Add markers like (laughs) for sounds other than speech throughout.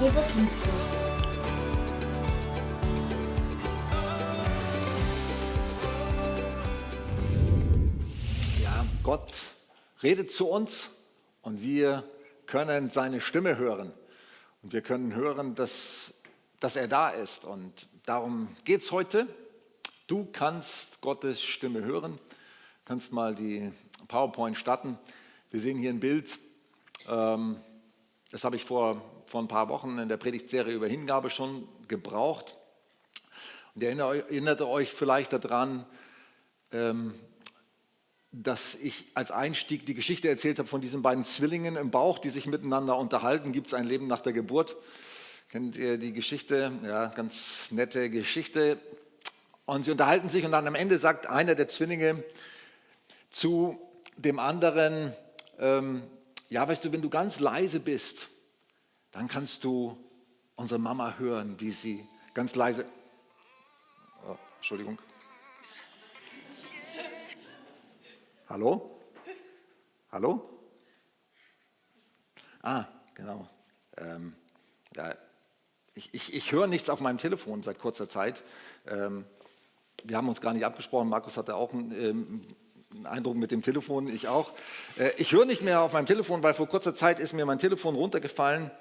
Jesus liebt dich. Ja, Gott redet zu uns und wir können seine Stimme hören. Und wir können hören, dass, dass er da ist. Und darum geht es heute. Du kannst Gottes Stimme hören. Du kannst mal die PowerPoint starten. Wir sehen hier ein Bild. Ähm, das habe ich vor, vor ein paar Wochen in der Predigtserie über Hingabe schon gebraucht. Und ihr erinnert euch vielleicht daran, ähm, dass ich als Einstieg die Geschichte erzählt habe von diesen beiden Zwillingen im Bauch, die sich miteinander unterhalten. Gibt es ein Leben nach der Geburt? Kennt ihr die Geschichte? Ja, ganz nette Geschichte. Und sie unterhalten sich und dann am Ende sagt einer der Zwillinge zu dem anderen, ähm, ja, weißt du, wenn du ganz leise bist, dann kannst du unsere Mama hören, wie sie ganz leise, oh, Entschuldigung, Hallo? Hallo? Ah, genau. Ähm, ja, ich, ich, ich höre nichts auf meinem Telefon seit kurzer Zeit. Ähm, wir haben uns gar nicht abgesprochen. Markus hatte auch einen, ähm, einen Eindruck mit dem Telefon, ich auch. Äh, ich höre nicht mehr auf meinem Telefon, weil vor kurzer Zeit ist mir mein Telefon runtergefallen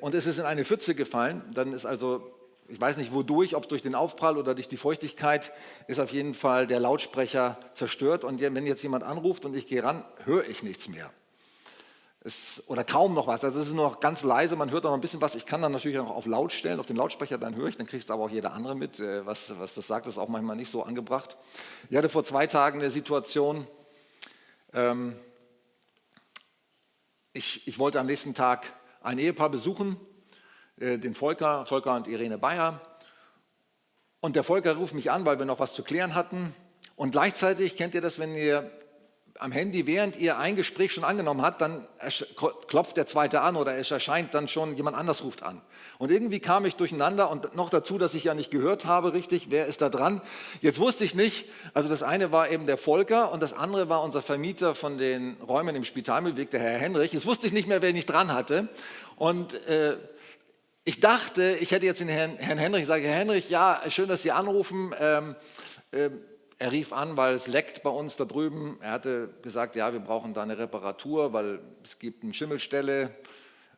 und es ist in eine Pfütze gefallen. Dann ist also ich weiß nicht wodurch, ob durch den Aufprall oder durch die Feuchtigkeit, ist auf jeden Fall der Lautsprecher zerstört. Und wenn jetzt jemand anruft und ich gehe ran, höre ich nichts mehr. Es, oder kaum noch was. Also es ist nur noch ganz leise, man hört auch noch ein bisschen was. Ich kann dann natürlich auch auf laut stellen, auf den Lautsprecher, dann höre ich, dann kriegst aber auch jeder andere mit. Äh, was, was das sagt, ist auch manchmal nicht so angebracht. Ich hatte vor zwei Tagen eine Situation, ähm, ich, ich wollte am nächsten Tag ein Ehepaar besuchen äh, den Volker, Volker und Irene Bayer. Und der Volker ruft mich an, weil wir noch was zu klären hatten. Und gleichzeitig kennt ihr das, wenn ihr am Handy, während ihr ein Gespräch schon angenommen habt, dann klopft der zweite an oder es erscheint dann schon, jemand anders ruft an. Und irgendwie kam ich durcheinander und noch dazu, dass ich ja nicht gehört habe, richtig, wer ist da dran. Jetzt wusste ich nicht, also das eine war eben der Volker und das andere war unser Vermieter von den Räumen im Spitalmühlweg, der Herr Henrich. Jetzt wusste ich nicht mehr, wer ich dran hatte. Und äh, ich dachte, ich hätte jetzt den Herrn, Herrn Henrich gesagt, Herr Henrich, ja, schön, dass Sie anrufen. Ähm, äh, er rief an, weil es leckt bei uns da drüben. Er hatte gesagt, ja, wir brauchen da eine Reparatur, weil es gibt eine Schimmelstelle.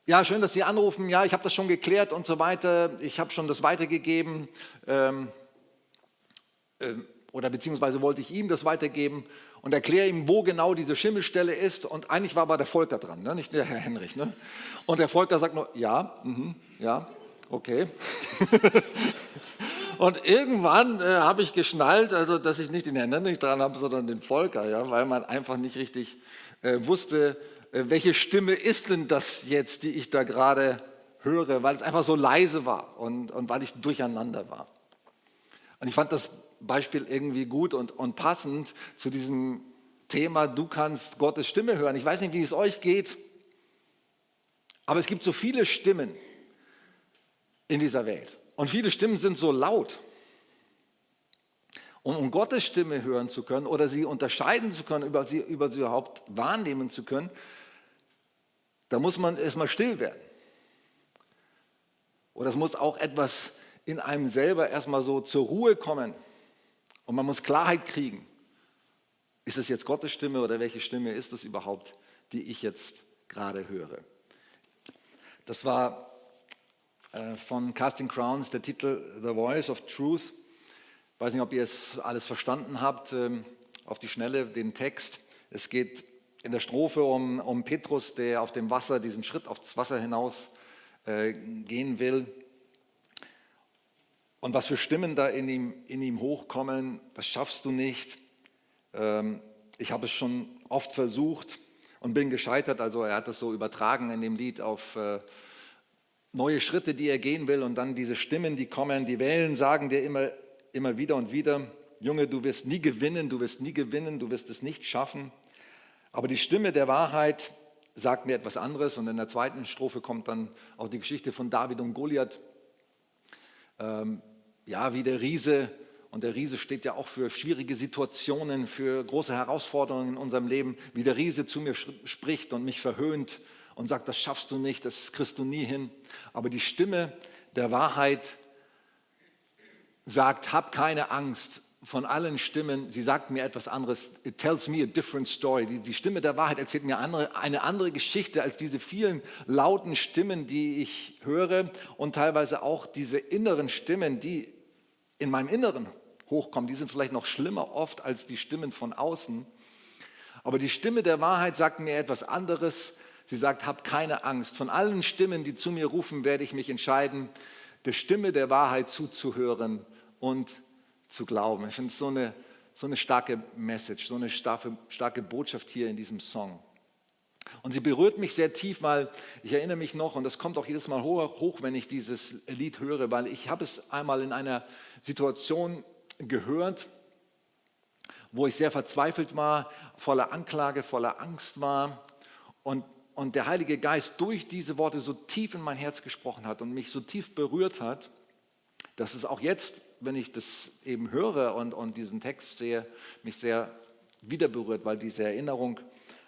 Ja, schön, dass Sie anrufen. Ja, ich habe das schon geklärt und so weiter. Ich habe schon das weitergegeben. Ähm, äh, oder beziehungsweise wollte ich ihm das weitergeben und erkläre ihm, wo genau diese Schimmelstelle ist. Und eigentlich war aber der Volker dran, ne? nicht der Herr Henrich. Ne? Und der Volker sagt nur, ja, mh, ja, okay. (laughs) und irgendwann äh, habe ich geschnallt, also dass ich nicht den Herrn Henrich dran habe, sondern den Volker, ja, weil man einfach nicht richtig äh, wusste, äh, welche Stimme ist denn das jetzt, die ich da gerade höre, weil es einfach so leise war und, und weil ich durcheinander war. Und ich fand das Beispiel irgendwie gut und, und passend zu diesem Thema, du kannst Gottes Stimme hören. Ich weiß nicht, wie es euch geht, aber es gibt so viele Stimmen in dieser Welt. Und viele Stimmen sind so laut. Und um Gottes Stimme hören zu können oder sie unterscheiden zu können, über sie, über sie überhaupt wahrnehmen zu können, da muss man erstmal still werden. Oder es muss auch etwas in einem selber erstmal so zur Ruhe kommen. Und man muss Klarheit kriegen. Ist es jetzt Gottes Stimme oder welche Stimme ist es überhaupt, die ich jetzt gerade höre? Das war von Casting Crowns der Titel The Voice of Truth. Ich weiß nicht, ob ihr es alles verstanden habt, ähm, auf die Schnelle, den Text. Es geht in der Strophe um, um Petrus, der auf dem Wasser diesen Schritt aufs Wasser hinaus äh, gehen will. Und was für Stimmen da in ihm, in ihm hochkommen, das schaffst du nicht. Ähm, ich habe es schon oft versucht und bin gescheitert. Also er hat das so übertragen in dem Lied auf äh, neue Schritte, die er gehen will. Und dann diese Stimmen, die kommen, die Wellen sagen dir immer, immer wieder und wieder, Junge, du wirst nie gewinnen, du wirst nie gewinnen, du wirst es nicht schaffen. Aber die Stimme der Wahrheit sagt mir etwas anderes. Und in der zweiten Strophe kommt dann auch die Geschichte von David und Goliath. Ähm, ja, wie der Riese, und der Riese steht ja auch für schwierige Situationen, für große Herausforderungen in unserem Leben, wie der Riese zu mir spricht und mich verhöhnt und sagt, das schaffst du nicht, das kriegst du nie hin. Aber die Stimme der Wahrheit sagt, hab keine Angst von allen Stimmen. Sie sagt mir etwas anderes. It tells me a different story. Die, die Stimme der Wahrheit erzählt mir andere, eine andere Geschichte als diese vielen lauten Stimmen, die ich höre und teilweise auch diese inneren Stimmen, die in meinem Inneren hochkommen. Die sind vielleicht noch schlimmer oft als die Stimmen von außen. Aber die Stimme der Wahrheit sagt mir etwas anderes. Sie sagt, hab keine Angst. Von allen Stimmen, die zu mir rufen, werde ich mich entscheiden, der Stimme der Wahrheit zuzuhören und zu glauben. Ich finde es so eine, so eine starke Message, so eine starke, starke Botschaft hier in diesem Song. Und sie berührt mich sehr tief, weil ich erinnere mich noch, und das kommt auch jedes Mal hoch, hoch wenn ich dieses Lied höre, weil ich habe es einmal in einer Situation gehört, wo ich sehr verzweifelt war, voller Anklage, voller Angst war und, und der Heilige Geist durch diese Worte so tief in mein Herz gesprochen hat und mich so tief berührt hat, dass es auch jetzt, wenn ich das eben höre und, und diesen Text sehe, mich sehr wieder berührt, weil diese Erinnerung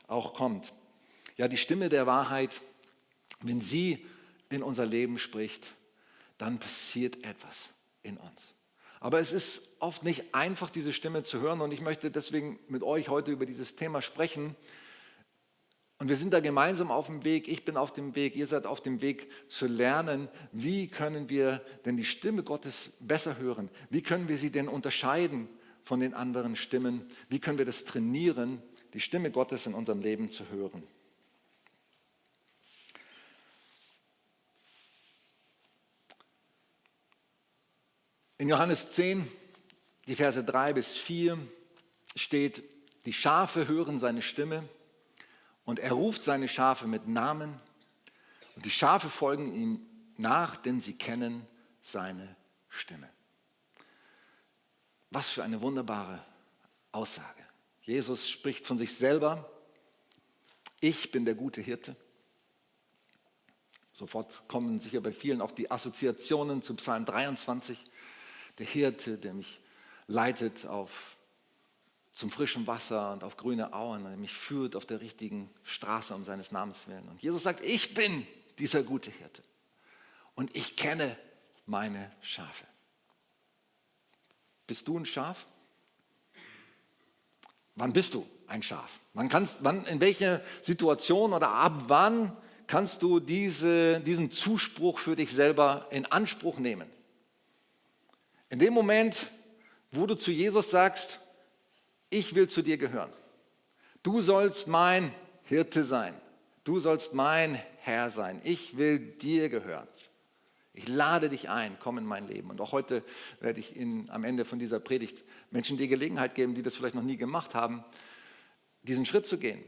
auch kommt. Ja, die Stimme der Wahrheit, wenn sie in unser Leben spricht, dann passiert etwas in uns. Aber es ist oft nicht einfach, diese Stimme zu hören und ich möchte deswegen mit euch heute über dieses Thema sprechen. Und wir sind da gemeinsam auf dem Weg, ich bin auf dem Weg, ihr seid auf dem Weg zu lernen, wie können wir denn die Stimme Gottes besser hören? Wie können wir sie denn unterscheiden von den anderen Stimmen? Wie können wir das trainieren, die Stimme Gottes in unserem Leben zu hören? In Johannes 10, die Verse 3 bis 4 steht, die Schafe hören seine Stimme und er ruft seine Schafe mit Namen und die Schafe folgen ihm nach, denn sie kennen seine Stimme. Was für eine wunderbare Aussage. Jesus spricht von sich selber, ich bin der gute Hirte. Sofort kommen sicher bei vielen auch die Assoziationen zu Psalm 23 der Hirte, der mich leitet auf, zum frischen Wasser und auf grüne Auen, der mich führt auf der richtigen Straße um seines Namens willen. Und Jesus sagt, ich bin dieser gute Hirte und ich kenne meine Schafe. Bist du ein Schaf? Wann bist du ein Schaf? Wann kannst, wann, in welcher Situation oder ab wann kannst du diese, diesen Zuspruch für dich selber in Anspruch nehmen? In dem Moment, wo du zu Jesus sagst, ich will zu dir gehören. Du sollst mein Hirte sein. Du sollst mein Herr sein. Ich will dir gehören. Ich lade dich ein, komm in mein Leben. Und auch heute werde ich Ihnen am Ende von dieser Predigt Menschen die Gelegenheit geben, die das vielleicht noch nie gemacht haben, diesen Schritt zu gehen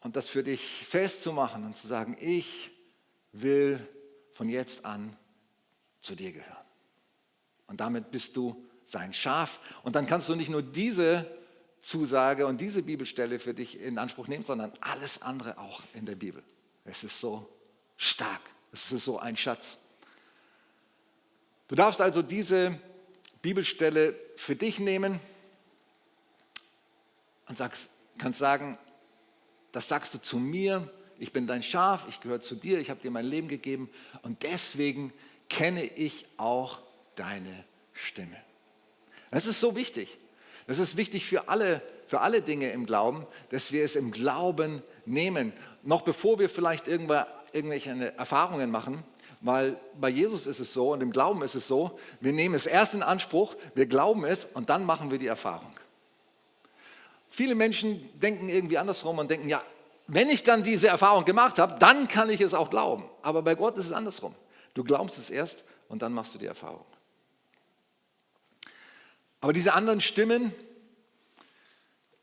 und das für dich festzumachen und zu sagen, ich will von jetzt an zu dir gehören. Und damit bist du sein Schaf. Und dann kannst du nicht nur diese Zusage und diese Bibelstelle für dich in Anspruch nehmen, sondern alles andere auch in der Bibel. Es ist so stark. Es ist so ein Schatz. Du darfst also diese Bibelstelle für dich nehmen und sagst, kannst sagen, das sagst du zu mir, ich bin dein Schaf, ich gehöre zu dir, ich habe dir mein Leben gegeben und deswegen kenne ich auch deine Stimme. Das ist so wichtig. Das ist wichtig für alle, für alle Dinge im Glauben, dass wir es im Glauben nehmen. Noch bevor wir vielleicht irgendwelche Erfahrungen machen, weil bei Jesus ist es so und im Glauben ist es so, wir nehmen es erst in Anspruch, wir glauben es und dann machen wir die Erfahrung. Viele Menschen denken irgendwie andersrum und denken, ja, wenn ich dann diese Erfahrung gemacht habe, dann kann ich es auch glauben. Aber bei Gott ist es andersrum. Du glaubst es erst und dann machst du die Erfahrung. Aber diese anderen Stimmen,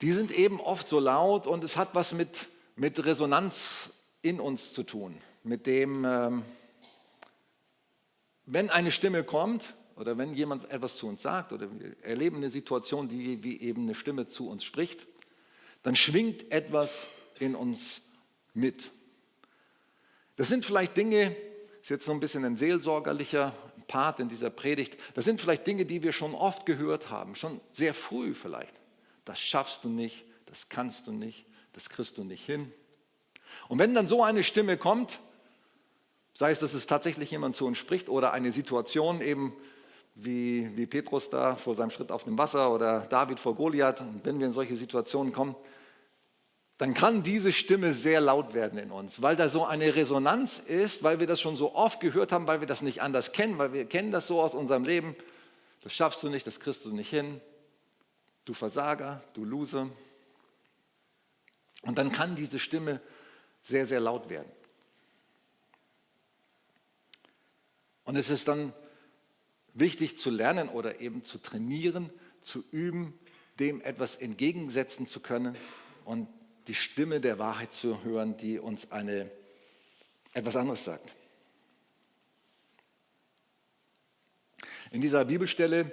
die sind eben oft so laut und es hat was mit, mit Resonanz in uns zu tun. Mit dem, ähm, wenn eine Stimme kommt oder wenn jemand etwas zu uns sagt oder wir erleben eine Situation, die wie eben eine Stimme zu uns spricht, dann schwingt etwas in uns mit. Das sind vielleicht Dinge, das ist jetzt so ein bisschen ein seelsorgerlicher Part in dieser Predigt, das sind vielleicht Dinge, die wir schon oft gehört haben, schon sehr früh vielleicht. Das schaffst du nicht, das kannst du nicht, das kriegst du nicht hin. Und wenn dann so eine Stimme kommt, sei es, dass es tatsächlich jemand zu uns spricht oder eine Situation eben wie, wie Petrus da vor seinem Schritt auf dem Wasser oder David vor Goliath, wenn wir in solche Situationen kommen, dann kann diese Stimme sehr laut werden in uns, weil da so eine Resonanz ist, weil wir das schon so oft gehört haben, weil wir das nicht anders kennen, weil wir kennen das so aus unserem Leben. Das schaffst du nicht, das kriegst du nicht hin. Du Versager, du Loser. Und dann kann diese Stimme sehr, sehr laut werden. Und es ist dann wichtig zu lernen oder eben zu trainieren, zu üben, dem etwas entgegensetzen zu können und die Stimme der Wahrheit zu hören, die uns eine, etwas anderes sagt. In dieser Bibelstelle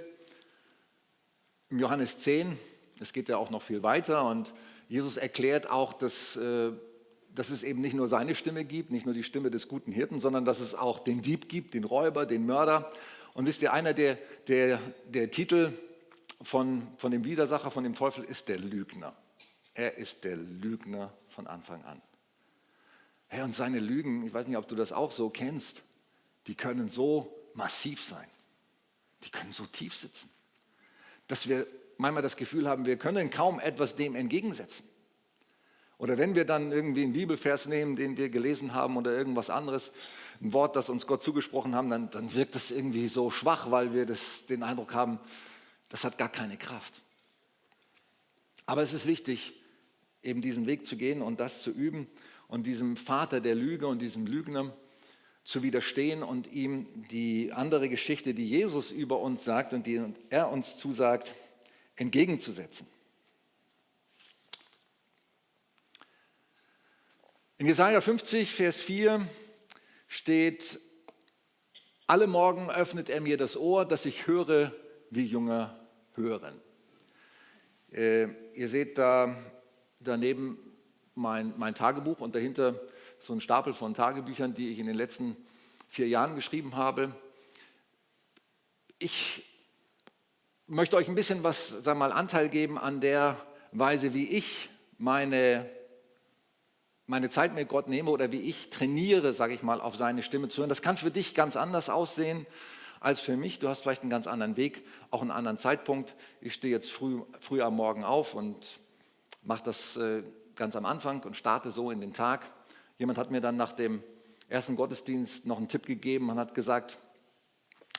im Johannes 10, es geht ja auch noch viel weiter und Jesus erklärt auch, dass, äh, dass es eben nicht nur seine Stimme gibt, nicht nur die Stimme des guten Hirten, sondern dass es auch den Dieb gibt, den Räuber, den Mörder. Und wisst ihr, einer der, der, der Titel von, von dem Widersacher, von dem Teufel ist der Lügner. Er ist der Lügner von Anfang an. Herr, und seine Lügen, ich weiß nicht, ob du das auch so kennst, die können so massiv sein. Die können so tief sitzen, dass wir manchmal das Gefühl haben, wir können kaum etwas dem entgegensetzen. Oder wenn wir dann irgendwie einen Bibelvers nehmen, den wir gelesen haben oder irgendwas anderes, ein Wort, das uns Gott zugesprochen haben, dann, dann wirkt das irgendwie so schwach, weil wir das, den Eindruck haben, das hat gar keine Kraft. Aber es ist wichtig, eben diesen Weg zu gehen und das zu üben und diesem Vater der Lüge und diesem Lügner zu widerstehen und ihm die andere Geschichte, die Jesus über uns sagt und die er uns zusagt, entgegenzusetzen. In Jesaja 50, Vers 4 steht: Alle Morgen öffnet er mir das Ohr, dass ich höre, wie Jünger hören. Äh, ihr seht da daneben mein, mein Tagebuch und dahinter so ein Stapel von Tagebüchern, die ich in den letzten vier Jahren geschrieben habe. Ich möchte euch ein bisschen was, sagen mal, Anteil geben an der Weise, wie ich meine, meine Zeit mit Gott nehme oder wie ich trainiere, sage ich mal, auf seine Stimme zu hören. Das kann für dich ganz anders aussehen als für mich. Du hast vielleicht einen ganz anderen Weg, auch einen anderen Zeitpunkt. Ich stehe jetzt früh, früh am Morgen auf und mache das äh, ganz am Anfang und starte so in den Tag. Jemand hat mir dann nach dem ersten Gottesdienst noch einen Tipp gegeben und hat gesagt,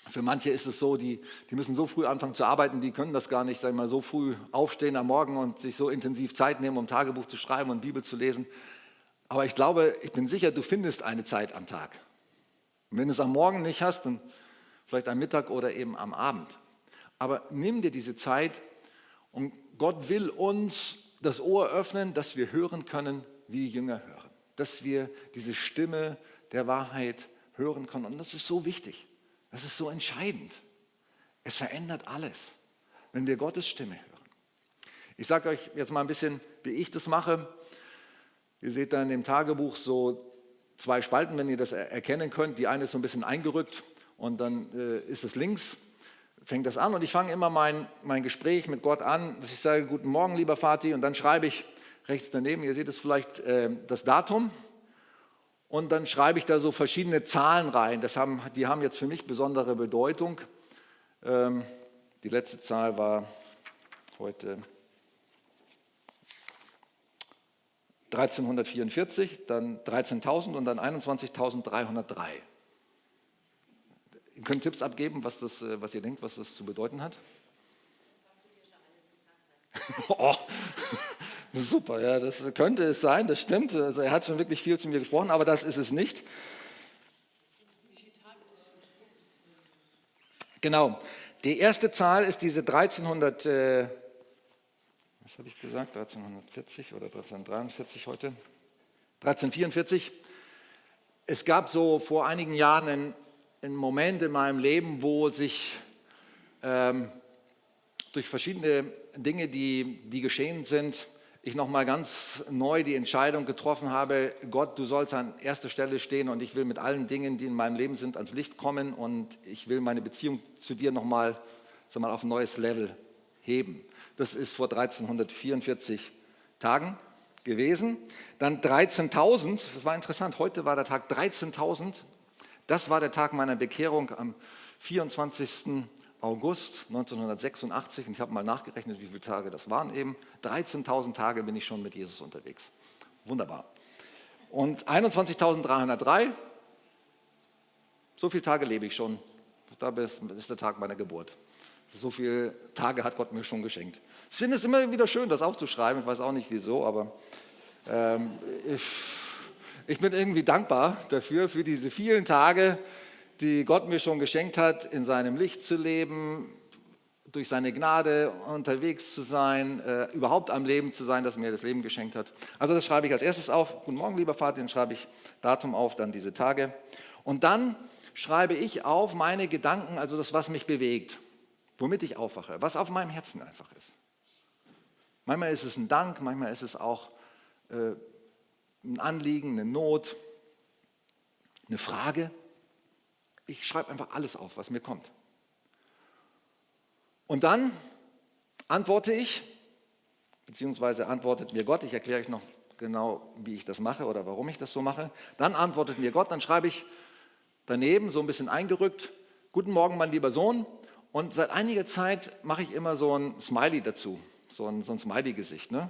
für manche ist es so, die, die müssen so früh anfangen zu arbeiten, die können das gar nicht, sagen wir mal, so früh aufstehen am Morgen und sich so intensiv Zeit nehmen, um Tagebuch zu schreiben und Bibel zu lesen. Aber ich glaube, ich bin sicher, du findest eine Zeit am Tag. Und wenn du es am Morgen nicht hast, dann vielleicht am Mittag oder eben am Abend. Aber nimm dir diese Zeit und Gott will uns das Ohr öffnen, dass wir hören können, wie Jünger hören. Dass wir diese Stimme der Wahrheit hören können. Und das ist so wichtig. Das ist so entscheidend. Es verändert alles, wenn wir Gottes Stimme hören. Ich sage euch jetzt mal ein bisschen, wie ich das mache. Ihr seht da in dem Tagebuch so zwei Spalten, wenn ihr das erkennen könnt. Die eine ist so ein bisschen eingerückt und dann äh, ist es links fängt das an und ich fange immer mein, mein Gespräch mit Gott an, dass ich sage, guten Morgen, lieber Vati, und dann schreibe ich rechts daneben, ihr seht es vielleicht, äh, das Datum und dann schreibe ich da so verschiedene Zahlen rein. Das haben, die haben jetzt für mich besondere Bedeutung. Ähm, die letzte Zahl war heute 1344, dann 13.000 und dann 21.303. Ihr könnt Tipps abgeben, was, das, äh, was ihr denkt, was das zu bedeuten hat. (laughs) oh, (laughs) super, ja, das könnte es sein, das stimmt. Also er hat schon wirklich viel zu mir gesprochen, aber das ist es nicht. Genau. Die erste Zahl ist diese 1300, äh, was habe ich gesagt, 1340 oder 1343 heute? 1344. Es gab so vor einigen Jahren einen ein Moment in meinem Leben, wo sich ähm, durch verschiedene Dinge, die, die geschehen sind, ich nochmal ganz neu die Entscheidung getroffen habe, Gott, du sollst an erster Stelle stehen und ich will mit allen Dingen, die in meinem Leben sind, ans Licht kommen und ich will meine Beziehung zu dir nochmal sag mal, auf ein neues Level heben. Das ist vor 1344 Tagen gewesen. Dann 13.000, das war interessant, heute war der Tag 13.000. Das war der Tag meiner Bekehrung am 24. August 1986. Und ich habe mal nachgerechnet, wie viele Tage das waren eben. 13.000 Tage bin ich schon mit Jesus unterwegs. Wunderbar. Und 21.303, so viele Tage lebe ich schon. Da ist der Tag meiner Geburt. So viele Tage hat Gott mir schon geschenkt. Ich finde es immer wieder schön, das aufzuschreiben. Ich weiß auch nicht wieso, aber ähm, ich, ich bin irgendwie dankbar dafür, für diese vielen Tage, die Gott mir schon geschenkt hat, in seinem Licht zu leben, durch seine Gnade unterwegs zu sein, äh, überhaupt am Leben zu sein, dass mir das Leben geschenkt hat. Also das schreibe ich als erstes auf. Guten Morgen, lieber Vater, dann schreibe ich Datum auf, dann diese Tage. Und dann schreibe ich auf meine Gedanken, also das, was mich bewegt womit ich aufwache, was auf meinem Herzen einfach ist. Manchmal ist es ein Dank, manchmal ist es auch äh, ein Anliegen, eine Not, eine Frage. Ich schreibe einfach alles auf, was mir kommt. Und dann antworte ich, beziehungsweise antwortet mir Gott, ich erkläre euch noch genau, wie ich das mache oder warum ich das so mache. Dann antwortet mir Gott, dann schreibe ich daneben, so ein bisschen eingerückt, Guten Morgen, mein lieber Sohn, und seit einiger Zeit mache ich immer so ein Smiley dazu, so ein, so ein Smiley-Gesicht. Ne?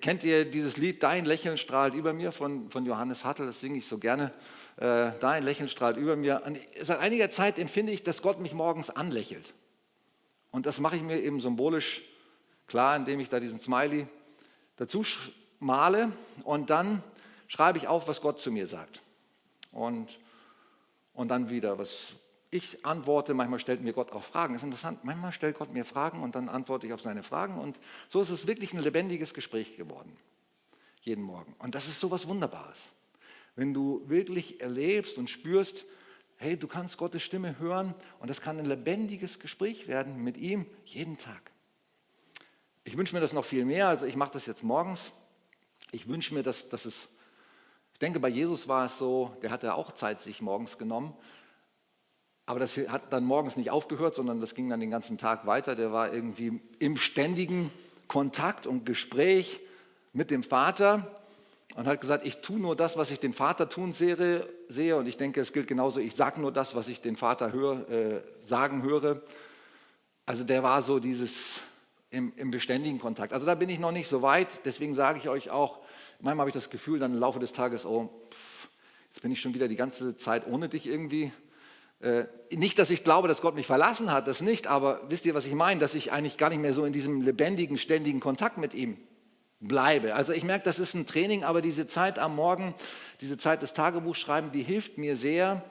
Kennt ihr dieses Lied Dein Lächeln strahlt über mir von, von Johannes Hattel? Das singe ich so gerne. Äh, Dein Lächeln strahlt über mir. Und seit einiger Zeit empfinde ich, dass Gott mich morgens anlächelt. Und das mache ich mir eben symbolisch klar, indem ich da diesen Smiley dazu male und dann schreibe ich auf, was Gott zu mir sagt. Und, und dann wieder, was, ich antworte, manchmal stellt mir Gott auch Fragen. Das ist interessant, manchmal stellt Gott mir Fragen und dann antworte ich auf seine Fragen. Und so ist es wirklich ein lebendiges Gespräch geworden, jeden Morgen. Und das ist so was Wunderbares. Wenn du wirklich erlebst und spürst, hey, du kannst Gottes Stimme hören und das kann ein lebendiges Gespräch werden mit ihm jeden Tag. Ich wünsche mir das noch viel mehr, also ich mache das jetzt morgens. Ich wünsche mir, dass, dass es, ich denke, bei Jesus war es so, der hatte auch Zeit sich morgens genommen aber das hat dann morgens nicht aufgehört, sondern das ging dann den ganzen Tag weiter. Der war irgendwie im ständigen Kontakt und Gespräch mit dem Vater und hat gesagt, ich tue nur das, was ich den Vater tun sehe. Und ich denke, es gilt genauso, ich sage nur das, was ich den Vater hör, äh, sagen höre. Also der war so dieses im, im, beständigen Kontakt. Also da bin ich noch nicht so weit. Deswegen sage ich euch auch, manchmal habe ich das Gefühl dann im Laufe des Tages, oh, pff, jetzt bin ich schon wieder die ganze Zeit ohne dich irgendwie nicht, dass ich glaube, dass Gott mich verlassen hat, das nicht, aber wisst ihr, was ich meine? Dass ich eigentlich gar nicht mehr so in diesem lebendigen, ständigen Kontakt mit ihm bleibe. Also ich merke, das ist ein Training, aber diese Zeit am Morgen, diese Zeit des Tagebuchschreiben, die hilft mir sehr,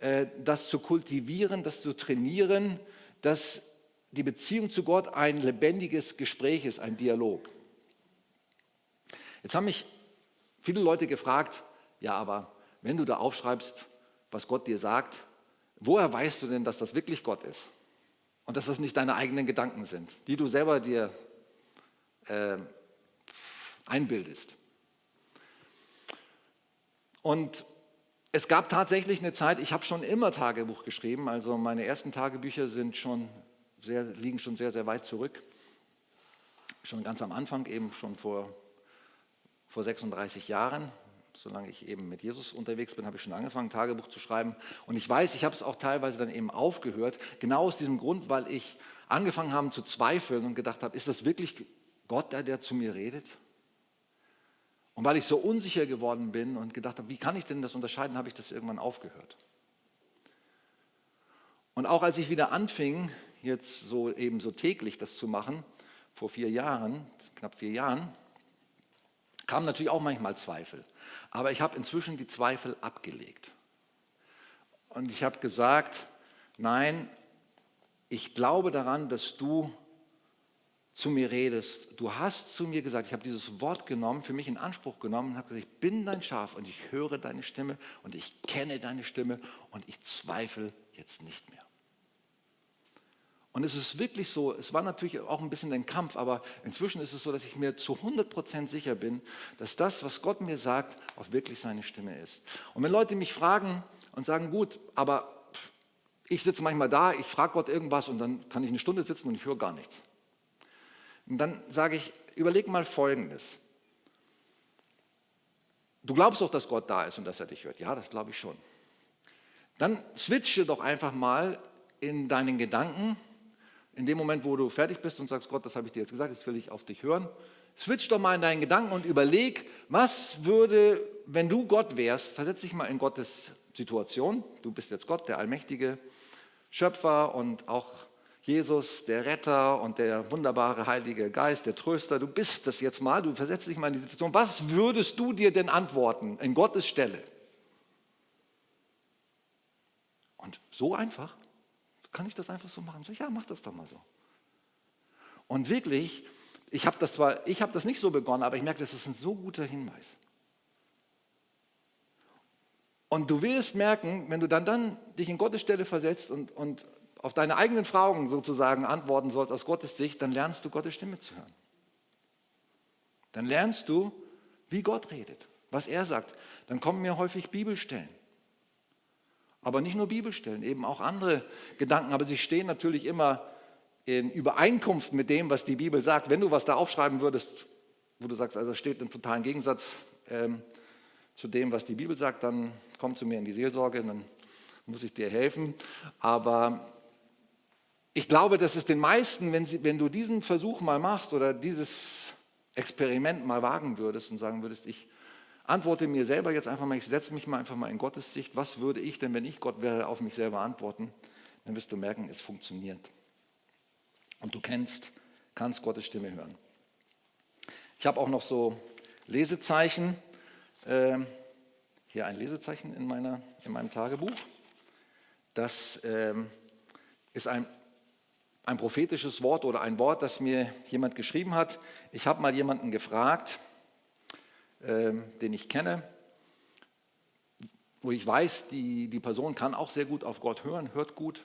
äh, das zu kultivieren, das zu trainieren, dass die Beziehung zu Gott ein lebendiges Gespräch ist, ein Dialog. Jetzt haben mich viele Leute gefragt, ja, aber wenn du da aufschreibst, was Gott dir sagt, Woher weißt du denn, dass das wirklich Gott ist? Und dass das nicht deine eigenen Gedanken sind, die du selber dir äh, einbildest. Und es gab tatsächlich eine Zeit, ich habe schon immer Tagebuch geschrieben, also meine ersten Tagebücher sind schon sehr, liegen schon sehr, sehr weit zurück. Schon ganz am Anfang, eben schon vor, vor 36 Jahren solange ich eben mit Jesus unterwegs bin, habe ich schon angefangen, Tagebuch zu schreiben. Und ich weiß, ich habe es auch teilweise dann eben aufgehört, genau aus diesem Grund, weil ich angefangen habe zu zweifeln und gedacht habe, ist das wirklich Gott, der, der zu mir redet? Und weil ich so unsicher geworden bin und gedacht habe, wie kann ich denn das unterscheiden, habe ich das irgendwann aufgehört. Und auch als ich wieder anfing, jetzt so eben so täglich das zu machen, vor vier Jahren, knapp vier Jahren, kamen natürlich auch manchmal Zweifel. Aber ich habe inzwischen die Zweifel abgelegt. Und ich habe gesagt, nein, ich glaube daran, dass du zu mir redest. Du hast zu mir gesagt, ich habe dieses Wort genommen, für mich in Anspruch genommen und habe gesagt, ich bin dein Schaf und ich höre deine Stimme und ich kenne deine Stimme und ich zweifle jetzt nicht mehr. Und es ist wirklich so, es war natürlich auch ein bisschen ein Kampf, aber inzwischen ist es so, dass ich mir zu 100% sicher bin, dass das, was Gott mir sagt, auch wirklich seine Stimme ist. Und wenn Leute mich fragen und sagen, gut, aber ich sitze manchmal da, ich frage Gott irgendwas und dann kann ich eine Stunde sitzen und ich höre gar nichts. Und dann sage ich, überleg mal Folgendes. du glaubst doch, dass Gott da ist und dass er dich hört. Ja, das glaube ich schon. Dann switche doch einfach mal in deinen Gedanken, in dem Moment, wo du fertig bist und sagst, Gott, das habe ich dir jetzt gesagt, jetzt will ich auf dich hören. Switch doch mal in deinen Gedanken und überleg, was würde, wenn du Gott wärst, versetz dich mal in Gottes Situation. Du bist jetzt Gott, der allmächtige Schöpfer und auch Jesus, der Retter und der wunderbare Heilige Geist, der Tröster. Du bist das jetzt mal, du versetzt dich mal in die Situation. Was würdest du dir denn antworten in Gottes Stelle? Und so einfach, kann ich das einfach so machen? So, ja, mach das doch mal so. Und wirklich, ich habe das zwar, ich habe das nicht so begonnen, aber ich merke, das ist ein so guter Hinweis. Und du wirst merken, wenn du dann, dann dich in Gottes Stelle versetzt und, und auf deine eigenen Fragen sozusagen antworten sollst aus Gottes Sicht, dann lernst du Gottes Stimme zu hören. Dann lernst du, wie Gott redet, was er sagt. Dann kommen mir häufig Bibelstellen. Aber nicht nur Bibelstellen, eben auch andere Gedanken. Aber sie stehen natürlich immer in Übereinkunft mit dem, was die Bibel sagt. Wenn du was da aufschreiben würdest, wo du sagst, also es steht im totalen Gegensatz ähm, zu dem, was die Bibel sagt, dann komm zu mir in die Seelsorge, dann muss ich dir helfen. Aber ich glaube, dass es den meisten, wenn, sie, wenn du diesen Versuch mal machst oder dieses Experiment mal wagen würdest und sagen würdest, ich antworte mir selber jetzt einfach mal, ich setze mich mal einfach mal in Gottes Sicht, was würde ich denn, wenn ich Gott wäre, auf mich selber antworten, dann wirst du merken, es funktioniert. Und du kennst, kannst Gottes Stimme hören. Ich habe auch noch so Lesezeichen. Äh, hier ein Lesezeichen in, meiner, in meinem Tagebuch. Das äh, ist ein, ein prophetisches Wort oder ein Wort, das mir jemand geschrieben hat. Ich habe mal jemanden gefragt, den ich kenne, wo ich weiß, die, die Person kann auch sehr gut auf Gott hören, hört gut.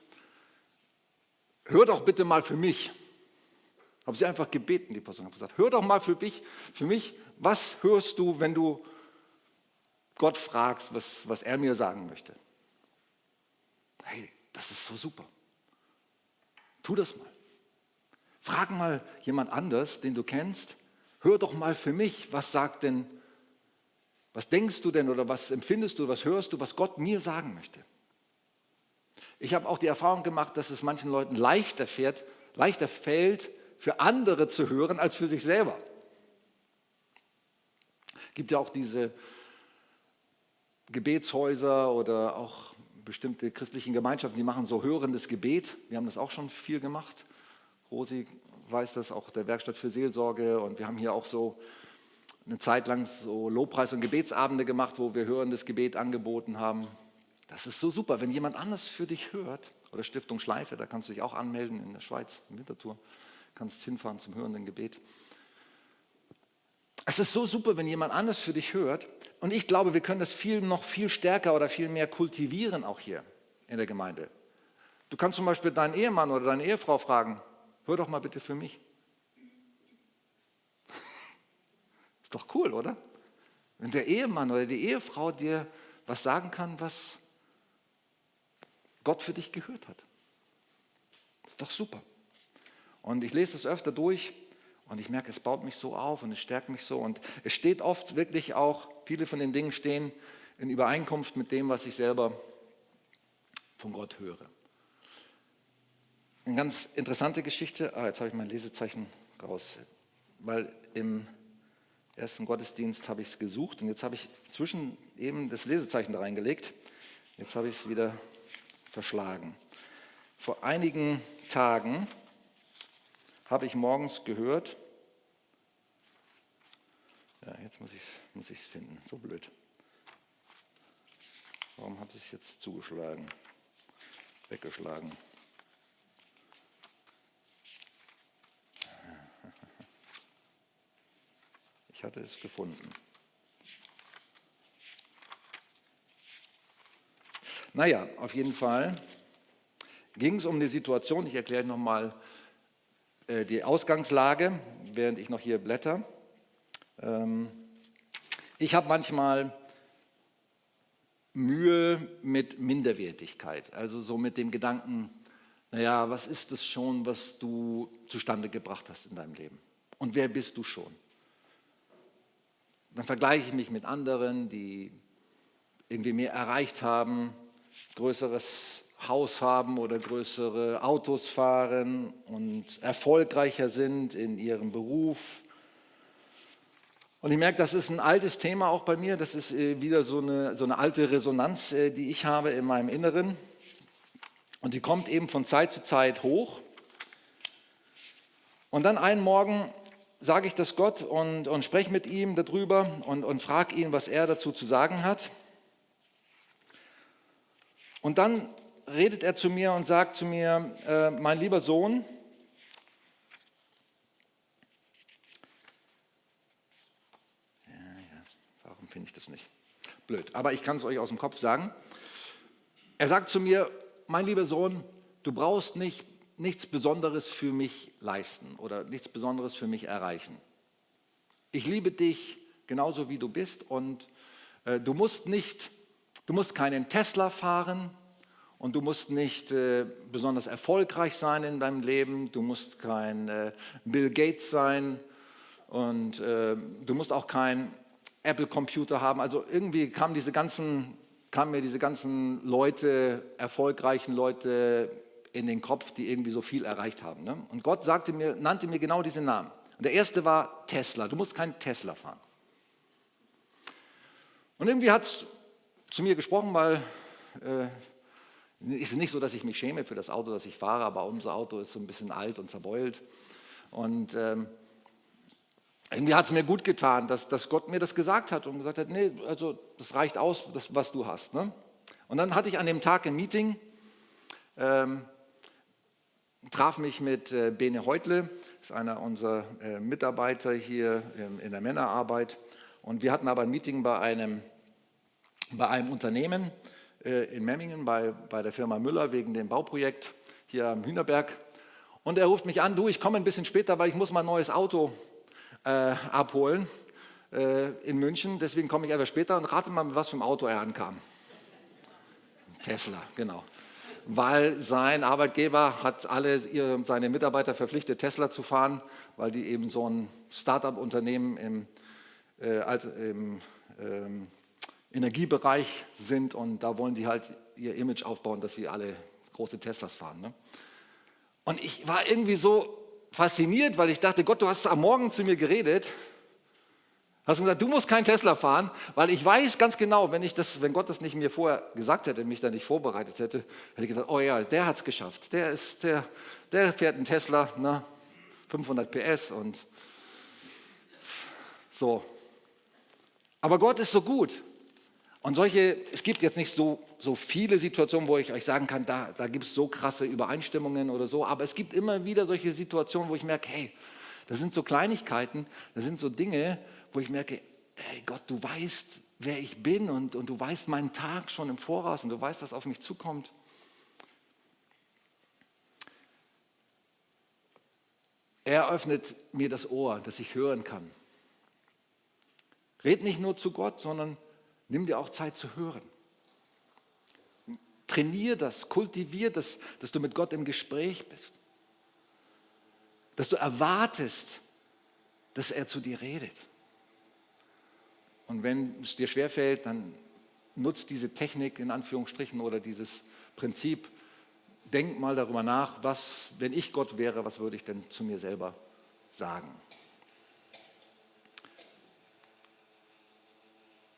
Hör doch bitte mal für mich. Habe sie einfach gebeten, die Person. Habe gesagt, hör doch mal für mich, für mich, was hörst du, wenn du Gott fragst, was, was er mir sagen möchte? Hey, das ist so super. Tu das mal. Frag mal jemand anders, den du kennst. Hör doch mal für mich, was sagt denn was denkst du denn oder was empfindest du, was hörst du, was Gott mir sagen möchte? Ich habe auch die Erfahrung gemacht, dass es manchen Leuten leichter, fährt, leichter fällt, für andere zu hören als für sich selber. Es gibt ja auch diese Gebetshäuser oder auch bestimmte christlichen Gemeinschaften, die machen so hörendes Gebet. Wir haben das auch schon viel gemacht. Rosi weiß das, auch der Werkstatt für Seelsorge. Und wir haben hier auch so eine Zeit lang so Lobpreis- und Gebetsabende gemacht, wo wir hörendes Gebet angeboten haben. Das ist so super, wenn jemand anders für dich hört, oder Stiftung Schleife, da kannst du dich auch anmelden in der Schweiz, im Wintertour, kannst hinfahren zum hörenden Gebet. Es ist so super, wenn jemand anders für dich hört. Und ich glaube, wir können das viel noch viel stärker oder viel mehr kultivieren auch hier in der Gemeinde. Du kannst zum Beispiel deinen Ehemann oder deine Ehefrau fragen, hör doch mal bitte für mich. Doch cool, oder? Wenn der Ehemann oder die Ehefrau dir was sagen kann, was Gott für dich gehört hat. Das ist doch super. Und ich lese es öfter durch und ich merke, es baut mich so auf und es stärkt mich so. Und es steht oft wirklich auch, viele von den Dingen stehen in Übereinkunft mit dem, was ich selber von Gott höre. Eine ganz interessante Geschichte. Ah, jetzt habe ich mein Lesezeichen raus. Weil im ersten Gottesdienst habe ich es gesucht und jetzt habe ich zwischen eben das Lesezeichen da reingelegt. Jetzt habe ich es wieder verschlagen. Vor einigen Tagen habe ich morgens gehört, ja, jetzt muss ich es muss finden, so blöd. Warum habe ich es jetzt zugeschlagen, weggeschlagen? Hatte es gefunden. Naja, auf jeden Fall ging es um die Situation. Ich erkläre nochmal äh, die Ausgangslage, während ich noch hier blätter. Ähm, ich habe manchmal Mühe mit Minderwertigkeit, also so mit dem Gedanken, naja, was ist es schon, was du zustande gebracht hast in deinem Leben? Und wer bist du schon? Dann vergleiche ich mich mit anderen, die irgendwie mehr erreicht haben, größeres Haus haben oder größere Autos fahren und erfolgreicher sind in ihrem Beruf. Und ich merke, das ist ein altes Thema auch bei mir. Das ist äh, wieder so eine, so eine alte Resonanz, äh, die ich habe in meinem Inneren. Und die kommt eben von Zeit zu Zeit hoch. Und dann einen Morgen sage ich das Gott und, und spreche mit ihm darüber und, und frage ihn, was er dazu zu sagen hat. Und dann redet er zu mir und sagt zu mir, äh, mein lieber Sohn, warum finde ich das nicht? Blöd, aber ich kann es euch aus dem Kopf sagen. Er sagt zu mir, mein lieber Sohn, du brauchst nicht, nichts Besonderes für mich leisten oder nichts Besonderes für mich erreichen. Ich liebe dich genauso wie du bist und äh, du musst nicht, du musst keinen Tesla fahren, und du musst nicht äh, besonders erfolgreich sein in deinem Leben, du musst kein äh, Bill Gates sein und äh, du musst auch kein Apple-Computer haben. Also irgendwie kamen, diese ganzen, kamen mir diese ganzen Leute, erfolgreichen Leute in den Kopf, die irgendwie so viel erreicht haben. Ne? Und Gott sagte mir, nannte mir genau diese Namen. Und der erste war Tesla. Du musst keinen Tesla fahren. Und irgendwie hat es zu mir gesprochen, weil äh, es ist nicht so, dass ich mich schäme für das Auto, das ich fahre, aber unser Auto ist so ein bisschen alt und zerbeult. Und ähm, irgendwie hat es mir gut getan, dass, dass Gott mir das gesagt hat und gesagt hat, nee, also das reicht aus, das, was du hast. Ne? Und dann hatte ich an dem Tag ein Meeting, ähm, traf mich mit äh, Bene Heutle, ist einer unserer äh, Mitarbeiter hier ähm, in der Männerarbeit. Und wir hatten aber ein Meeting bei einem, bei einem Unternehmen, äh, in Memmingen bei, bei der Firma Müller wegen dem Bauprojekt hier am Hühnerberg. Und er ruft mich an, du, ich komme ein bisschen später, weil ich muss mein neues Auto äh, abholen äh, in München. Deswegen komme ich etwas später und rate mal, was für ein Auto er ankam. Tesla, genau. Weil sein Arbeitgeber hat alle ihre, seine Mitarbeiter verpflichtet, Tesla zu fahren, weil die eben so ein Start-up-Unternehmen im, äh, im ähm, Energiebereich sind und da wollen die halt ihr Image aufbauen, dass sie alle große Teslas fahren. Ne? Und ich war irgendwie so fasziniert, weil ich dachte, Gott, du hast am Morgen zu mir geredet, hast gesagt, du musst kein Tesla fahren, weil ich weiß ganz genau, wenn, ich das, wenn Gott das nicht mir vorher gesagt hätte, mich da nicht vorbereitet hätte, hätte ich gesagt, oh ja, der hat es geschafft, der, ist, der, der fährt einen Tesla, na, 500 PS und so. Aber Gott ist so gut. Und solche, es gibt jetzt nicht so, so viele Situationen, wo ich euch sagen kann, da, da gibt es so krasse Übereinstimmungen oder so, aber es gibt immer wieder solche Situationen, wo ich merke, hey, das sind so Kleinigkeiten, das sind so Dinge, wo ich merke, hey Gott, du weißt, wer ich bin und, und du weißt meinen Tag schon im Voraus und du weißt, was auf mich zukommt. Er öffnet mir das Ohr, dass ich hören kann. Red nicht nur zu Gott, sondern Nimm dir auch Zeit zu hören. Trainier das, kultivier das, dass du mit Gott im Gespräch bist. Dass du erwartest, dass er zu dir redet. Und wenn es dir schwerfällt, dann nutzt diese Technik in Anführungsstrichen oder dieses Prinzip. Denk mal darüber nach, was, wenn ich Gott wäre, was würde ich denn zu mir selber sagen?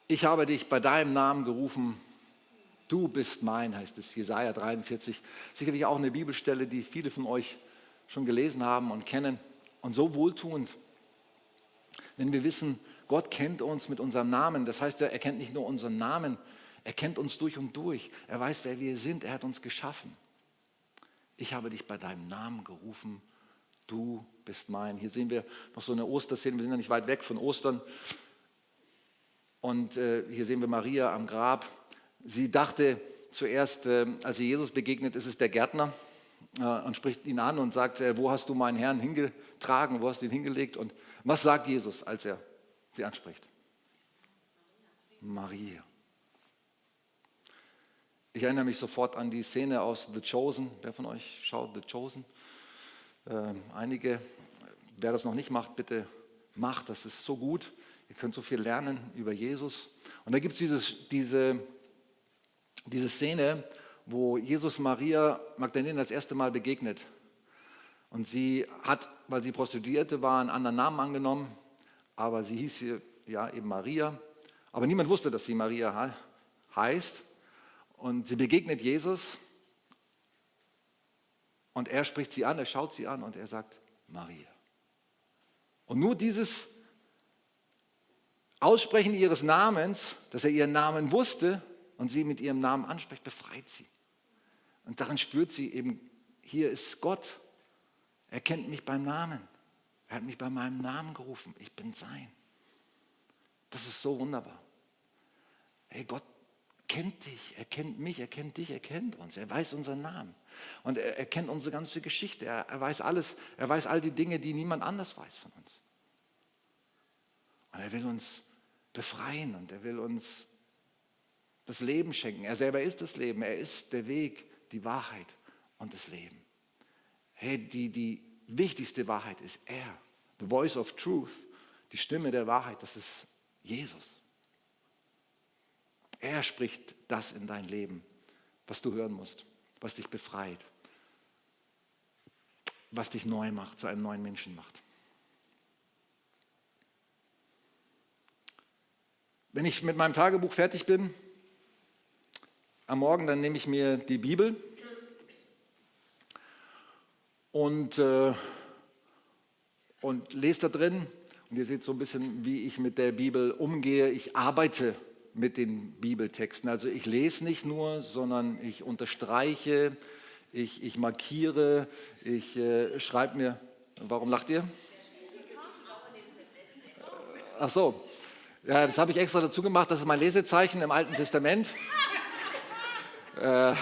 Ich habe dich bei deinem Namen gerufen. Du bist mein, heißt es, Jesaja 43. Sicherlich auch eine Bibelstelle, die viele von euch schon gelesen haben und kennen. Und so wohltuend, wenn wir wissen, Gott kennt uns mit unserem Namen. Das heißt, er kennt nicht nur unseren Namen, er kennt uns durch und durch. Er weiß, wer wir sind. Er hat uns geschaffen. Ich habe dich bei deinem Namen gerufen. Du bist mein. Hier sehen wir noch so eine Osterszene. Wir sind ja nicht weit weg von Ostern. Und äh, hier sehen wir Maria am Grab. Sie dachte zuerst, äh, als sie Jesus begegnet, ist es der Gärtner äh, und spricht ihn an und sagt, wo hast du meinen Herrn hingetragen, wo hast du ihn hingelegt? Und was sagt Jesus, als er sie anspricht? Maria. Ich erinnere mich sofort an die Szene aus The Chosen. Wer von euch schaut The Chosen? Ähm, einige, wer das noch nicht macht, bitte macht, das ist so gut. Ihr könnt so viel lernen über Jesus. Und da gibt es diese, diese Szene, wo Jesus Maria Magdalena das erste Mal begegnet. Und sie hat, weil sie Prostituierte war, einen anderen Namen angenommen, aber sie hieß ja eben Maria. Aber niemand wusste, dass sie Maria heißt. Und sie begegnet Jesus und er spricht sie an, er schaut sie an und er sagt Maria. Und nur dieses Aussprechen ihres Namens, dass er ihren Namen wusste und sie mit ihrem Namen anspricht, befreit sie. Und darin spürt sie eben, hier ist Gott. Er kennt mich beim Namen. Er hat mich bei meinem Namen gerufen. Ich bin sein. Das ist so wunderbar. Hey, Gott kennt dich, er kennt mich, er kennt dich, er kennt uns, er weiß unseren Namen. Und er, er kennt unsere ganze Geschichte, er, er weiß alles, er weiß all die Dinge, die niemand anders weiß von uns. Und er will uns befreien und er will uns das Leben schenken. Er selber ist das Leben, er ist der Weg, die Wahrheit und das Leben. Hey, die, die wichtigste Wahrheit ist er. The voice of truth, die Stimme der Wahrheit, das ist Jesus. Er spricht das in dein Leben, was du hören musst, was dich befreit, was dich neu macht, zu einem neuen Menschen macht. Wenn ich mit meinem Tagebuch fertig bin, am Morgen, dann nehme ich mir die Bibel und, äh, und lese da drin. Und ihr seht so ein bisschen, wie ich mit der Bibel umgehe. Ich arbeite mit den Bibeltexten. Also ich lese nicht nur, sondern ich unterstreiche, ich, ich markiere, ich äh, schreibe mir. Warum lacht ihr? Ach so, ja, das habe ich extra dazu gemacht. Das ist mein Lesezeichen im Alten Testament. Äh,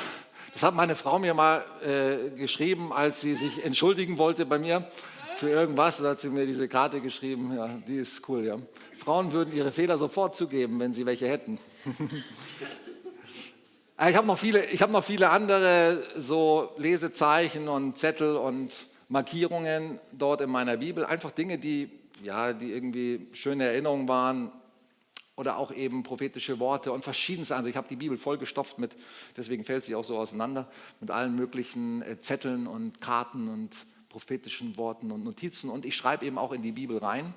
das hat meine Frau mir mal äh, geschrieben, als sie sich entschuldigen wollte bei mir für irgendwas. Hat sie mir diese Karte geschrieben. Ja, die ist cool, ja. Frauen würden ihre Fehler sofort zugeben, wenn sie welche hätten. (laughs) ich habe noch, viele, hab noch viele andere so Lesezeichen und Zettel und Markierungen dort in meiner Bibel. Einfach Dinge, die, ja, die irgendwie schöne Erinnerungen waren oder auch eben prophetische Worte und verschiedenste. Also ich habe die Bibel vollgestopft mit, deswegen fällt sie auch so auseinander, mit allen möglichen äh, Zetteln und Karten und prophetischen Worten und Notizen. Und ich schreibe eben auch in die Bibel rein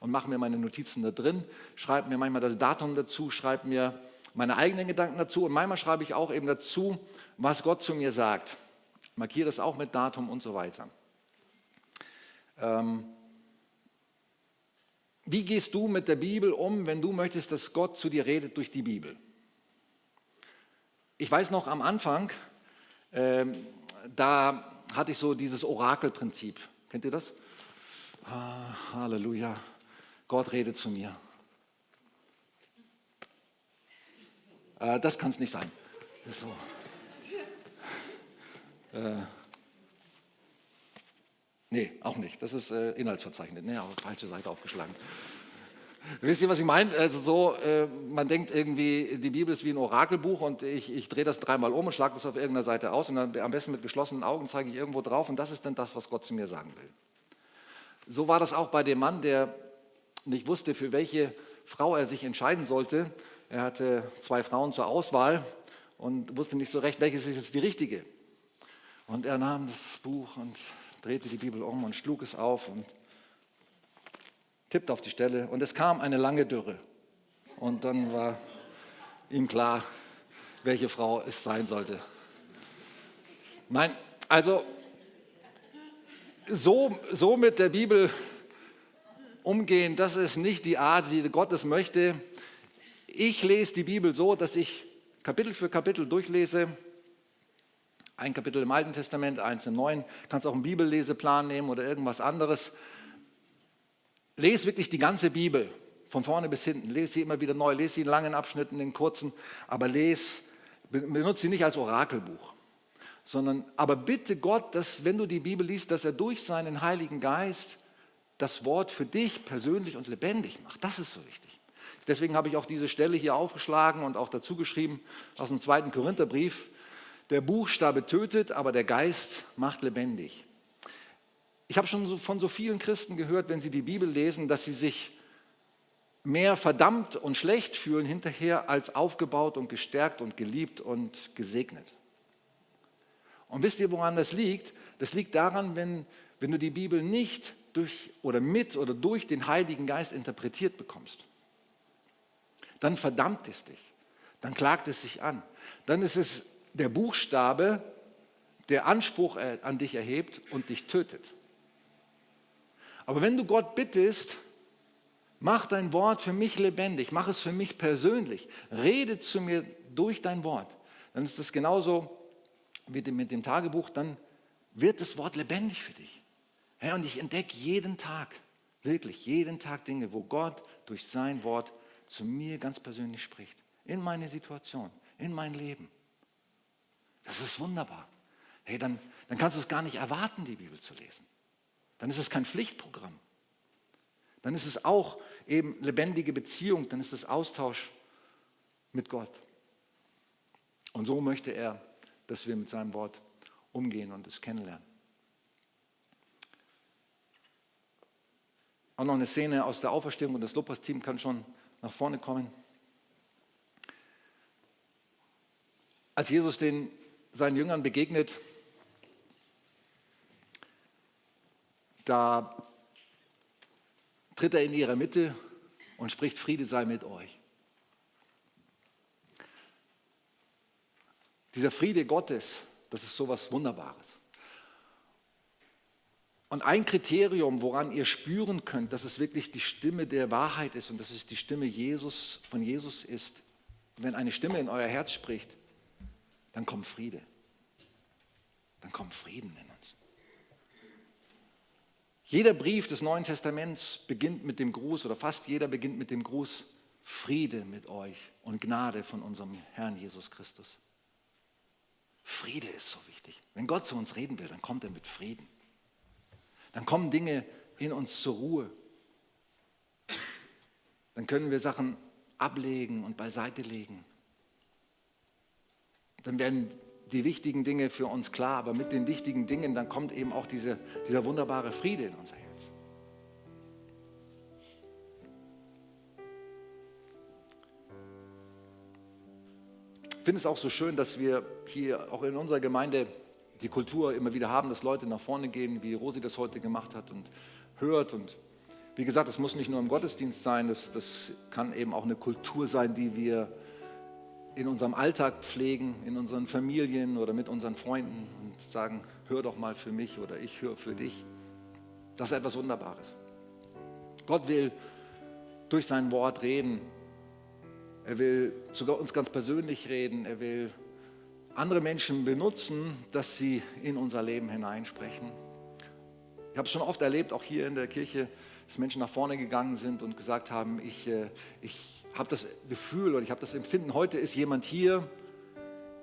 und mache mir meine Notizen da drin, schreibe mir manchmal das Datum dazu, schreibe mir meine eigenen Gedanken dazu und manchmal schreibe ich auch eben dazu, was Gott zu mir sagt. Markiere es auch mit Datum und so weiter. Ähm, wie gehst du mit der Bibel um, wenn du möchtest, dass Gott zu dir redet durch die Bibel? Ich weiß noch am Anfang, äh, da hatte ich so dieses Orakelprinzip. Kennt ihr das? Ah, Halleluja. Gott redet zu mir. Äh, das kann es nicht sein. So. Äh, nee, auch nicht. Das ist äh, Inhaltsverzeichnis. Nee, auf falsche Seite aufgeschlagen. Wisst ihr, was ich meine? Also so, äh, man denkt irgendwie, die Bibel ist wie ein Orakelbuch und ich, ich drehe das dreimal um und schlage das auf irgendeiner Seite aus und dann am besten mit geschlossenen Augen zeige ich irgendwo drauf und das ist dann das, was Gott zu mir sagen will. So war das auch bei dem Mann, der nicht wusste, für welche Frau er sich entscheiden sollte. Er hatte zwei Frauen zur Auswahl und wusste nicht so recht, welches ist jetzt die richtige. Und er nahm das Buch und drehte die Bibel um und schlug es auf und tippt auf die Stelle und es kam eine lange Dürre. Und dann war ihm klar, welche Frau es sein sollte. Nein, also so, so mit der Bibel umgehen, das ist nicht die Art, wie Gott es möchte. Ich lese die Bibel so, dass ich Kapitel für Kapitel durchlese. Ein Kapitel im Alten Testament, eins im Neuen. Kannst auch einen Bibelleseplan nehmen oder irgendwas anderes. Lese wirklich die ganze Bibel, von vorne bis hinten. Lese sie immer wieder neu, lese sie in langen Abschnitten, in kurzen, aber lese, benutze sie nicht als Orakelbuch, sondern aber bitte Gott, dass wenn du die Bibel liest, dass er durch seinen Heiligen Geist das Wort für dich persönlich und lebendig macht. Das ist so wichtig. Deswegen habe ich auch diese Stelle hier aufgeschlagen und auch dazu geschrieben aus dem zweiten Korintherbrief. Der Buchstabe tötet, aber der Geist macht lebendig. Ich habe schon von so vielen Christen gehört, wenn sie die Bibel lesen, dass sie sich mehr verdammt und schlecht fühlen hinterher als aufgebaut und gestärkt und geliebt und gesegnet. Und wisst ihr, woran das liegt? Das liegt daran, wenn, wenn du die Bibel nicht durch oder mit oder durch den Heiligen Geist interpretiert bekommst. Dann verdammt es dich, dann klagt es sich an. Dann ist es der Buchstabe, der Anspruch an dich erhebt und dich tötet. Aber wenn du Gott bittest, Mach dein Wort für mich lebendig, mach es für mich persönlich. Rede zu mir durch dein Wort. Dann ist das genauso wie mit dem Tagebuch, dann wird das Wort lebendig für dich. und ich entdecke jeden Tag, wirklich jeden Tag Dinge, wo Gott durch sein Wort zu mir ganz persönlich spricht. In meine Situation, in mein Leben. Das ist wunderbar. Hey, dann, dann kannst du es gar nicht erwarten, die Bibel zu lesen. Dann ist es kein Pflichtprogramm. Dann ist es auch eben lebendige Beziehung, dann ist es Austausch mit Gott. Und so möchte er, dass wir mit seinem Wort umgehen und es kennenlernen. Auch noch eine Szene aus der Auferstehung und das Lopers-Team kann schon nach vorne kommen. Als Jesus den, seinen Jüngern begegnet, da tritt er in ihre Mitte und spricht, Friede sei mit euch. Dieser Friede Gottes, das ist so etwas Wunderbares. Und ein Kriterium, woran ihr spüren könnt, dass es wirklich die Stimme der Wahrheit ist und dass es die Stimme Jesus, von Jesus ist, wenn eine Stimme in euer Herz spricht, dann kommt Friede. Dann kommt Frieden. Jeder Brief des Neuen Testaments beginnt mit dem Gruß, oder fast jeder beginnt mit dem Gruß, Friede mit euch und Gnade von unserem Herrn Jesus Christus. Friede ist so wichtig. Wenn Gott zu uns reden will, dann kommt er mit Frieden. Dann kommen Dinge in uns zur Ruhe. Dann können wir Sachen ablegen und beiseite legen. Dann werden die wichtigen Dinge für uns klar, aber mit den wichtigen Dingen, dann kommt eben auch diese, dieser wunderbare Friede in unser Herz. Ich finde es auch so schön, dass wir hier auch in unserer Gemeinde die Kultur immer wieder haben, dass Leute nach vorne gehen, wie Rosi das heute gemacht hat und hört. Und wie gesagt, es muss nicht nur im Gottesdienst sein, das, das kann eben auch eine Kultur sein, die wir in unserem Alltag pflegen, in unseren Familien oder mit unseren Freunden und sagen, hör doch mal für mich oder ich höre für dich. Das ist etwas Wunderbares. Gott will durch sein Wort reden. Er will sogar uns ganz persönlich reden. Er will andere Menschen benutzen, dass sie in unser Leben hineinsprechen. Ich habe es schon oft erlebt, auch hier in der Kirche, dass Menschen nach vorne gegangen sind und gesagt haben, ich, äh, ich habe das Gefühl oder ich habe das Empfinden, heute ist jemand hier,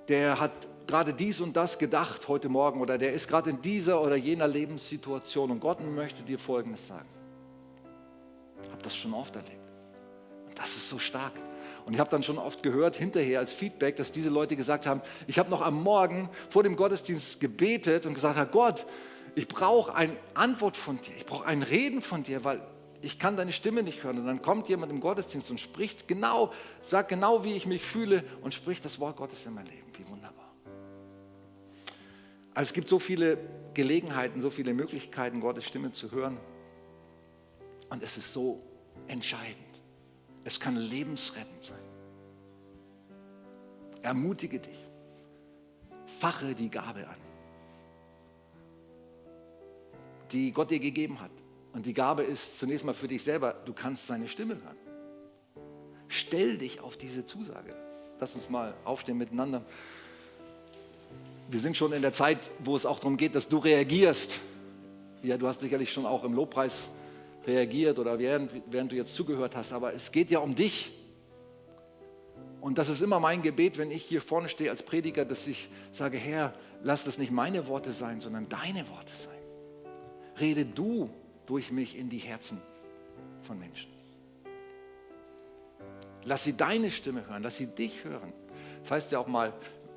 der hat gerade dies und das gedacht heute Morgen oder der ist gerade in dieser oder jener Lebenssituation und Gott möchte dir Folgendes sagen. Ich habe das schon oft erlebt. Und das ist so stark. Und ich habe dann schon oft gehört, hinterher als Feedback, dass diese Leute gesagt haben, ich habe noch am Morgen vor dem Gottesdienst gebetet und gesagt, Gott, ich brauche eine Antwort von dir, ich brauche ein Reden von dir, weil ich kann deine Stimme nicht hören. Und dann kommt jemand im Gottesdienst und spricht genau, sagt genau, wie ich mich fühle und spricht das Wort Gottes in mein Leben. Wie wunderbar. Also es gibt so viele Gelegenheiten, so viele Möglichkeiten, Gottes Stimme zu hören. Und es ist so entscheidend. Es kann lebensrettend sein. Ermutige dich. Fache die Gabe an, die Gott dir gegeben hat. Und die Gabe ist zunächst mal für dich selber, du kannst seine Stimme hören. Stell dich auf diese Zusage. Lass uns mal aufstehen miteinander. Wir sind schon in der Zeit, wo es auch darum geht, dass du reagierst. Ja, du hast sicherlich schon auch im Lobpreis reagiert oder während, während du jetzt zugehört hast, aber es geht ja um dich. Und das ist immer mein Gebet, wenn ich hier vorne stehe als Prediger, dass ich sage, Herr, lass das nicht meine Worte sein, sondern deine Worte sein. Rede du durch mich in die Herzen von Menschen. Lass sie deine Stimme hören, lass sie dich hören. Das heißt ja auch mal,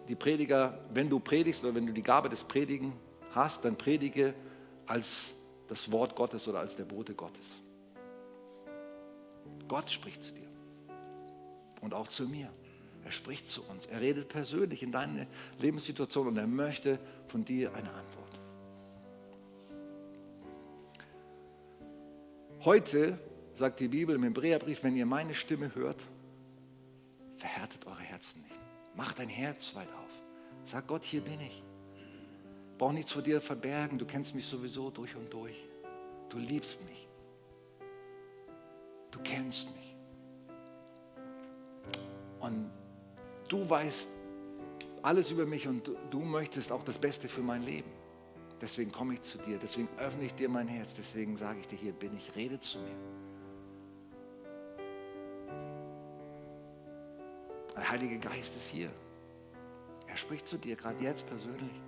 die Prediger, wenn du predigst oder wenn du die Gabe des Predigen hast, dann predige als das Wort Gottes oder als der Bote Gottes. Gott spricht zu dir. Und auch zu mir. Er spricht zu uns. Er redet persönlich in deine Lebenssituation und er möchte von dir eine Antwort. Heute sagt die Bibel im Hebräerbrief, wenn ihr meine Stimme hört, verhärtet eure Herzen nicht. Macht dein Herz weit auf. Sag Gott, hier bin ich. Brauch nichts vor dir verbergen. Du kennst mich sowieso durch und durch. Du liebst mich. Du kennst mich. Und du weißt alles über mich und du, du möchtest auch das Beste für mein Leben. Deswegen komme ich zu dir, deswegen öffne ich dir mein Herz, deswegen sage ich dir, hier bin ich, rede zu mir. Der Heilige Geist ist hier. Er spricht zu dir, gerade jetzt persönlich.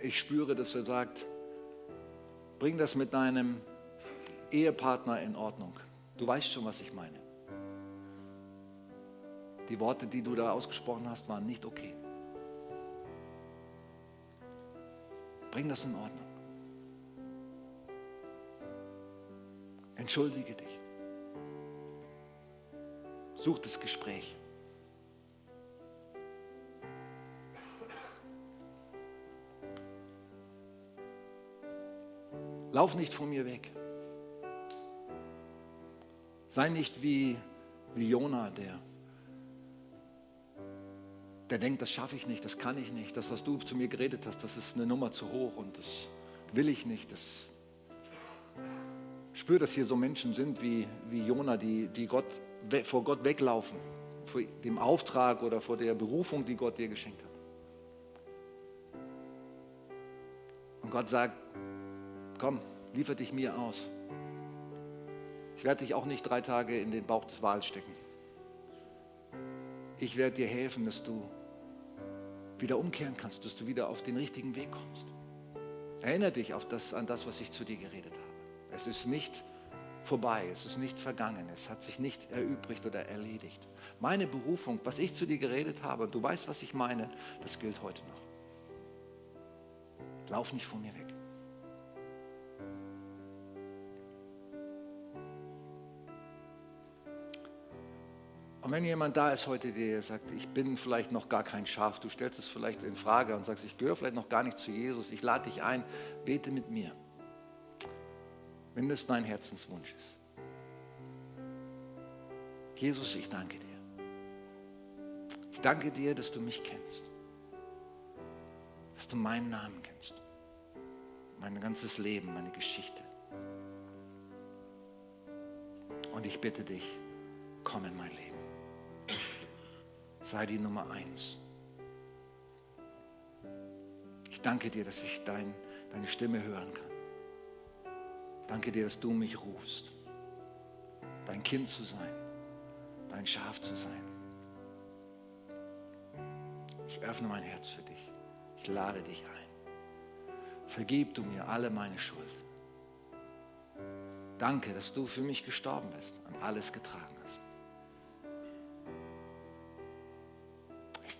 Ich spüre, dass er sagt, bring das mit deinem Ehepartner in Ordnung. Du weißt schon, was ich meine. Die Worte, die du da ausgesprochen hast, waren nicht okay. Bring das in Ordnung. Entschuldige dich. Such das Gespräch. Lauf nicht von mir weg. Sei nicht wie, wie Jona, der, der denkt, das schaffe ich nicht, das kann ich nicht. Das, was du zu mir geredet hast, das ist eine Nummer zu hoch und das will ich nicht. Das spür, dass hier so Menschen sind wie, wie Jona, die, die Gott, vor Gott weglaufen, vor dem Auftrag oder vor der Berufung, die Gott dir geschenkt hat. Und Gott sagt, komm, liefer dich mir aus. Ich werde dich auch nicht drei Tage in den Bauch des Wals stecken. Ich werde dir helfen, dass du wieder umkehren kannst, dass du wieder auf den richtigen Weg kommst. Erinnere dich auf das, an das, was ich zu dir geredet habe. Es ist nicht vorbei, es ist nicht vergangen, es hat sich nicht erübrigt oder erledigt. Meine Berufung, was ich zu dir geredet habe, du weißt, was ich meine, das gilt heute noch. Lauf nicht von mir weg. Und wenn jemand da ist heute, der sagt, ich bin vielleicht noch gar kein Schaf, du stellst es vielleicht in Frage und sagst, ich gehöre vielleicht noch gar nicht zu Jesus, ich lade dich ein, bete mit mir, wenn das dein Herzenswunsch ist. Jesus, ich danke dir. Ich danke dir, dass du mich kennst, dass du meinen Namen kennst, mein ganzes Leben, meine Geschichte. Und ich bitte dich, komm in mein Leben sei die Nummer eins. Ich danke dir, dass ich dein, deine Stimme hören kann. Danke dir, dass du mich rufst, dein Kind zu sein, dein Schaf zu sein. Ich öffne mein Herz für dich. Ich lade dich ein. Vergib du mir alle meine Schuld. Danke, dass du für mich gestorben bist und alles getragen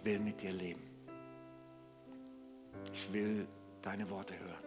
will mit dir leben. Ich will deine Worte hören.